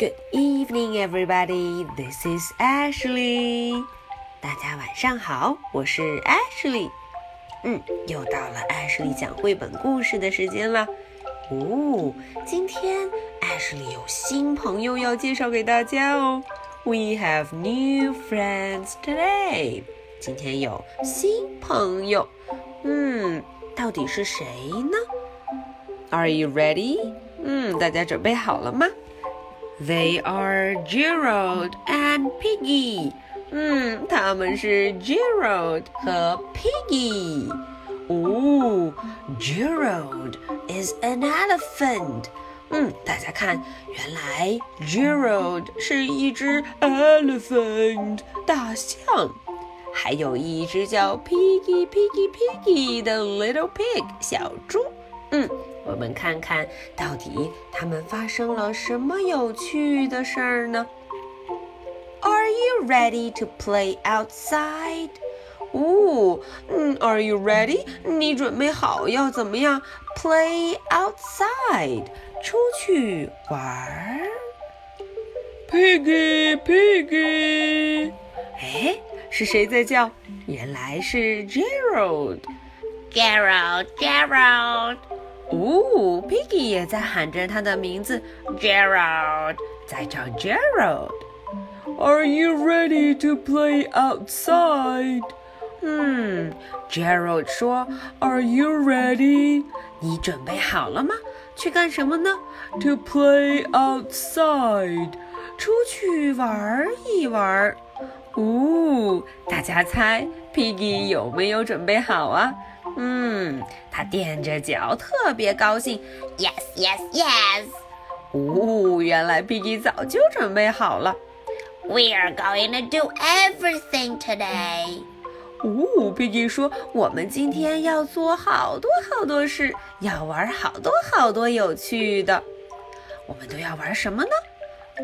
Good evening, everybody. This is Ashley. 大家晚上好，我是 Ashley。嗯，又到了 Ashley 讲绘本故事的时间了。哦，今天 Ashley 有新朋友要介绍给大家哦。We have new friends today. 今天有新朋友。嗯，到底是谁呢？Are you ready? 嗯，大家准备好了吗 ？They are Gerald and Piggy。嗯，他们是 Gerald 和 Piggy。哦，Gerald is an elephant。嗯，大家看，原来 Gerald 是一只 elephant 大象，还有一只叫 Piggy Piggy Piggy 的 little pig 小猪。嗯， 我们看看到底他们发生了什么有趣的事儿呢？Are you ready to play outside？哦，嗯，Are you ready？你准备好要怎么样？Play outside，出去玩儿。Piggy，Piggy，哎，是谁在叫？原来是 Gerald。Gerald, Gerald, 哦，Piggy 也在喊着他的名字 Gerald. 在找 Gerald。Are you ready to play outside？嗯，Gerald 说，Are you ready？你准备好了吗？去干什么呢？To play outside，出去玩一玩。哦，大家猜 Piggy 有没有准备好啊？嗯，他踮着脚，特别高兴。Yes, yes, yes. 哦，原来 Piggy 早就准备好了。We are going to do everything today. 哦，Piggy 说：“我们今天要做好多好多事，要玩好多好多有趣的。我们都要玩什么呢？”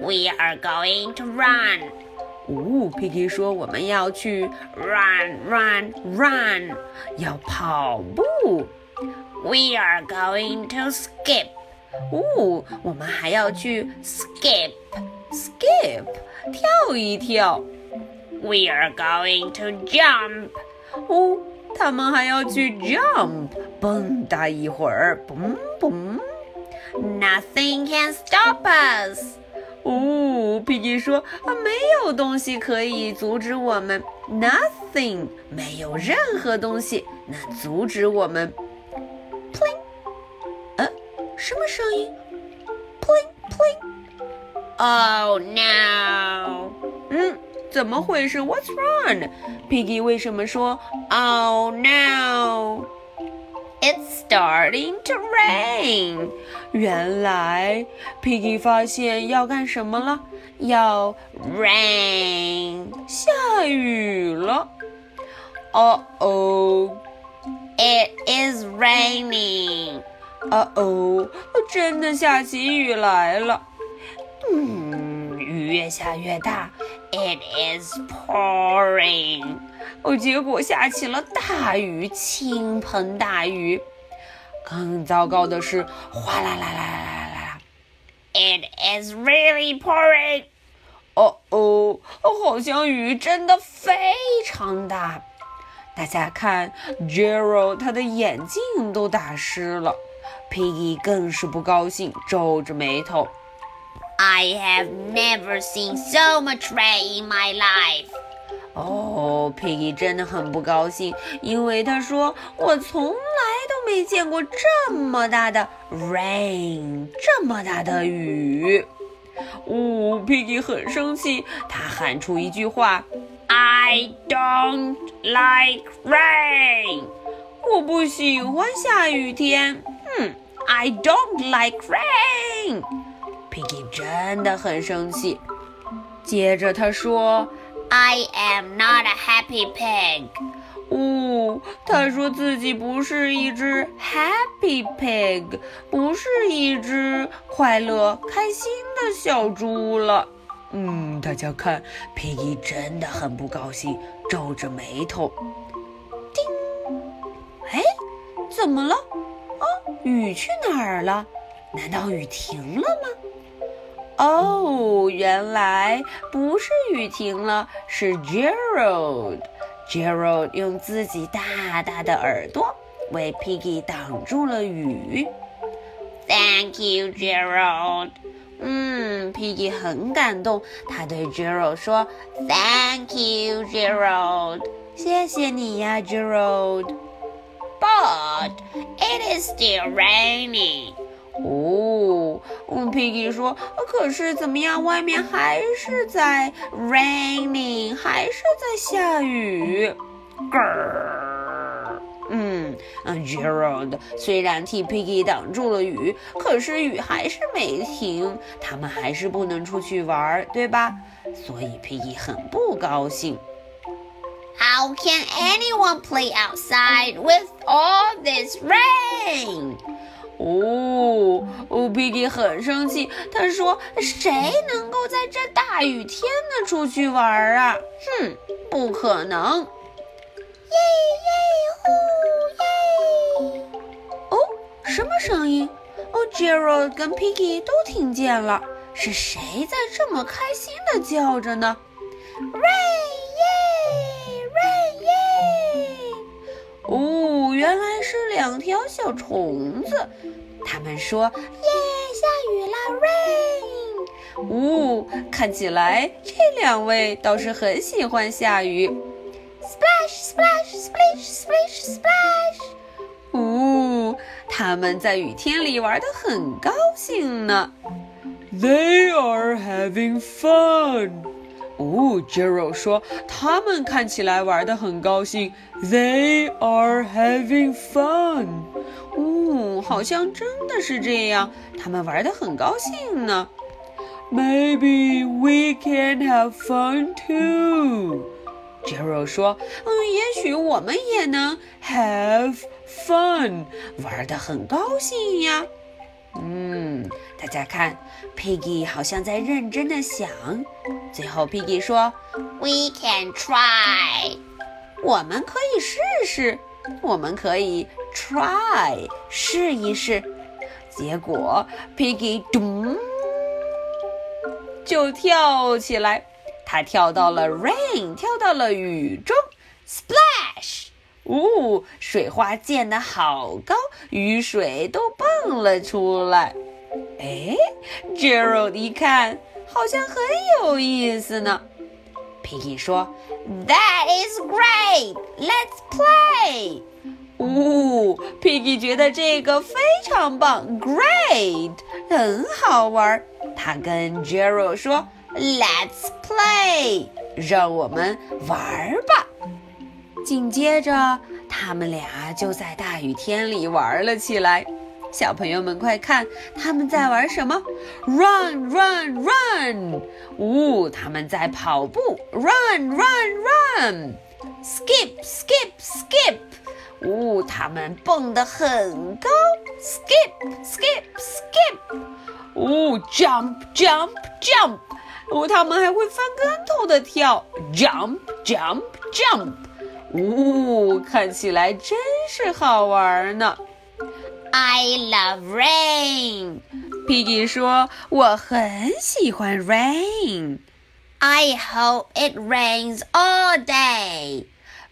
We are going to run, 哦，Piggy 说：“我们要去 run, run. run，要跑步。 We are going to skip, 哦，我们还要去 skip skip，跳一跳。 we are going to jump, 哦，他们还要去 jump，蹦跶一会儿，嘣嘣。” nothing can stop us. 哦，Piggy 说啊，没有东西可以阻止我们，nothing，没有任何东西能阻止我们。Pling，呃，什么声音？Pling pling，Oh no. 嗯，怎么回事？What's wrong？Piggy 为什么说 Oh no？It's starting to rain. 原来 Piggy 发现要干什么了？要 Rain. 下雨了。哦哦。It is raining. 啊哦，真的下起雨来了。嗯，雨越下越大。It is pouring. 哦，结果下起了大雨，倾盆大雨。更糟糕的是，哗啦啦啦啦啦啦！It is really pouring. 哦哦，好像雨真的非常大。大家看，Gerald 他的眼镜都打湿了。Piggy 更是不高兴，皱着眉头。I have never seen so much rain in my life. 哦，Piggy 真的很不高兴，因为他说：“我从来都没见过这么大的 rain，这么大的雨。”哦，Piggy 很生气，他喊出一句话 I don't like rain. 我不喜欢下雨天。嗯，I don't like rain。 真的很生气。接着他说 I am not a happy pig.：“ 哦，他说自己不是一只 happy pig，不是一只快乐开心的小猪了。”嗯，大家看，Piggy 真的很不高兴，皱着眉头。叮，哎，怎么了？啊，雨去哪儿了？难道雨停了吗？哦，原来不是雨停了，是 Gerald。Gerald 用自己大大的耳朵为 Piggy 挡住了雨。Thank you, Gerald. 嗯，Piggy 很感动，他对 Gerald 说：“Thank you, Gerald. 谢谢你呀，Gerald. But it is still raining. 哦，嗯，Piggy 说，可是怎么样？外面还是在 raining，还是在下雨。咯，嗯嗯，Gerald 虽然替 Piggy 挡住了雨，可是雨还是没停，他们还是不能出去玩，对吧？所以 Piggy 很不高兴。How can anyone play outside with all this rain? 哦哦，Piggy 很生气，他说：“谁能够在这大雨天呢出去玩啊？哼，不可能！”耶耶呼耶！哦，什么声音？哦，Gerald 跟 Piggy 都听见了，是谁在这么开心的叫着呢？Rain 两条小虫子。他们说：“耶，下雨了，rain！” 呜，看起来这两位倒是很喜欢下雨。Splash，splash，splash，splash！splash！呜，他们在雨天里玩得很高兴呢。They are having fun。哦，Gerald 说，他们看起来玩得很高兴。They are having fun。哦，好像真的是这样，他们玩得很高兴呢。Maybe we can have fun too。Gerald 说：“嗯，也许我们也能 have fun，玩得很高兴呀。”嗯，大家看，Piggy 好像在认真的想。最后，Piggy 说：“We can try，我们可以试试。”我们可以 try 试一试，结果 Piggy 咚就跳起来，他跳到了 rain，跳到了雨中，splash，呜，水花溅得好高，雨水都蹦了出来。哎，Gerald 一看，好像很有意思呢。Piggy 说：“That is great. Let's play.” 呜，Piggy 觉得这个非常棒，Great，很好玩。他跟 Gerald 说：“Let's play，让我们玩吧。”紧接着，他们俩就在大雨天里玩了起来。小朋友们，快看，他们在玩什么？Run, run, run！呜，他们在跑步。Run, run, run! Skip, skip, skip！呜，他们蹦得很高。Skip, skip, skip！呜，Jump, jump, jump！呜，他们还会翻跟头的跳。Jump, jump, jump！呜，看起来真是好玩呢。I love rain. Piggy 说：“我很喜欢 rain. I hope it rains all day.”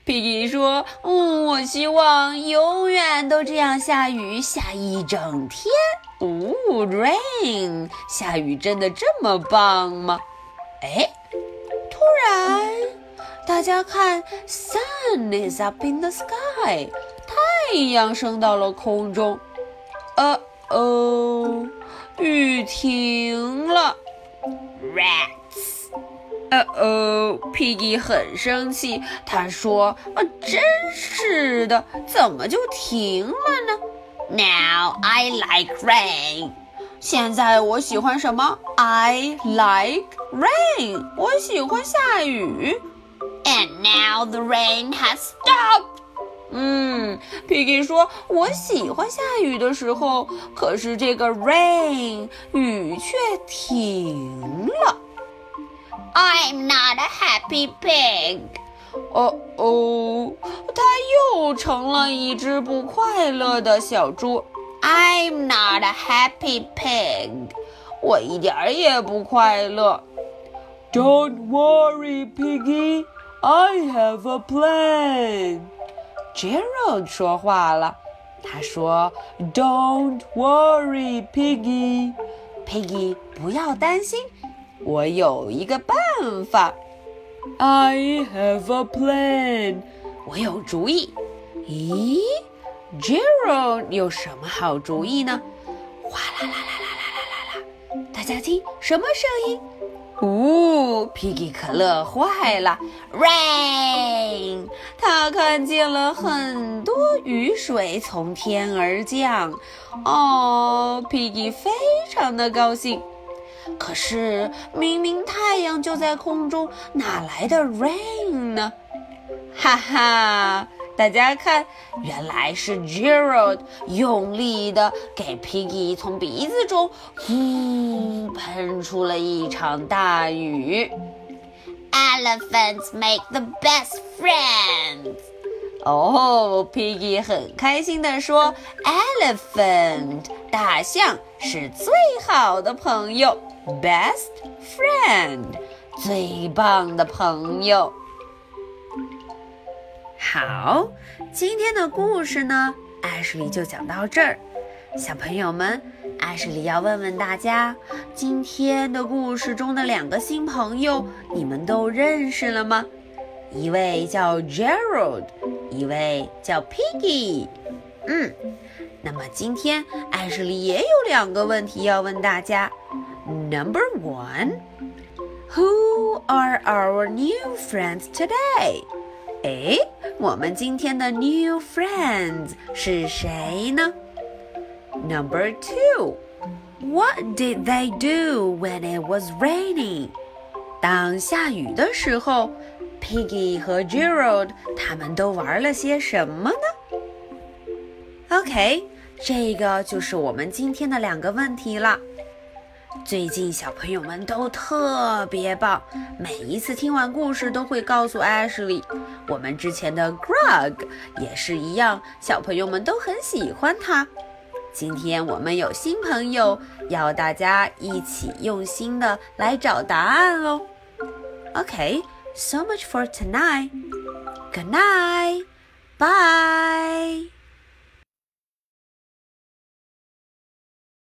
Piggy 说：“嗯，我希望永远都这样下雨，下一整天。”哦，rain，下雨真的这么棒吗？哎，突然，大家看，sun is up in the sky，太阳升到了空中。呃哦，雨停了。Rats。呃哦，Piggy 很生气，他说：“啊，真是的，怎么就停了呢？”Now I like rain。现在我喜欢什么？I like rain。我喜欢下雨。And now the rain has stopped。嗯，Piggy 说：“我喜欢下雨的时候，可是这个 rain 雨却停了。” I'm not a happy pig。哦哦，它又成了一只不快乐的小猪。I'm not a happy pig。我一点儿也不快乐。Don't worry, Piggy, I have a plan. Gerald 说话了，他说：“Don't worry, Piggy. Piggy，不要担心，我有一个办法。I have a plan. 我有主意。咦，Gerald 有什么好主意呢？哗啦啦啦啦啦啦啦啦！大家听，什么声音？呜，Piggy 可乐坏了，Rain！他看见了很多雨水从天而降，哦，Piggy 非常的高兴。可是明明太阳就在空中，哪来的 Rain 呢？哈哈！大家看，原来是 Gerald 用力的给 Piggy 从鼻子中呼喷出了一场大雨。Elephants make the best friends。哦，Piggy 很开心地说：“Elephant，大象是最好的朋友，best friend，最棒的朋友。”好，今天的故事呢，艾什莉就讲到这儿。小朋友们，艾什莉要问问大家，今天的故事中的两个新朋友，你们都认识了吗？一位叫 Gerald，一位叫 Piggy。嗯，那么今天艾什莉也有两个问题要问大家。Number one，Who are our new friends today？哎，我们今天的 new friends 是谁呢？Number two, what did they do when it was raining？当下雨的时候，Piggy 和 Gerald 他们都玩了些什么呢？OK，这个就是我们今天的两个问题了。最近小朋友们都特别棒，每一次听完故事都会告诉 Ashley。我们之前的 Greg 也是一样，小朋友们都很喜欢他。今天我们有新朋友，要大家一起用心的来找答案哦。OK，so much for tonight. Good night. Bye.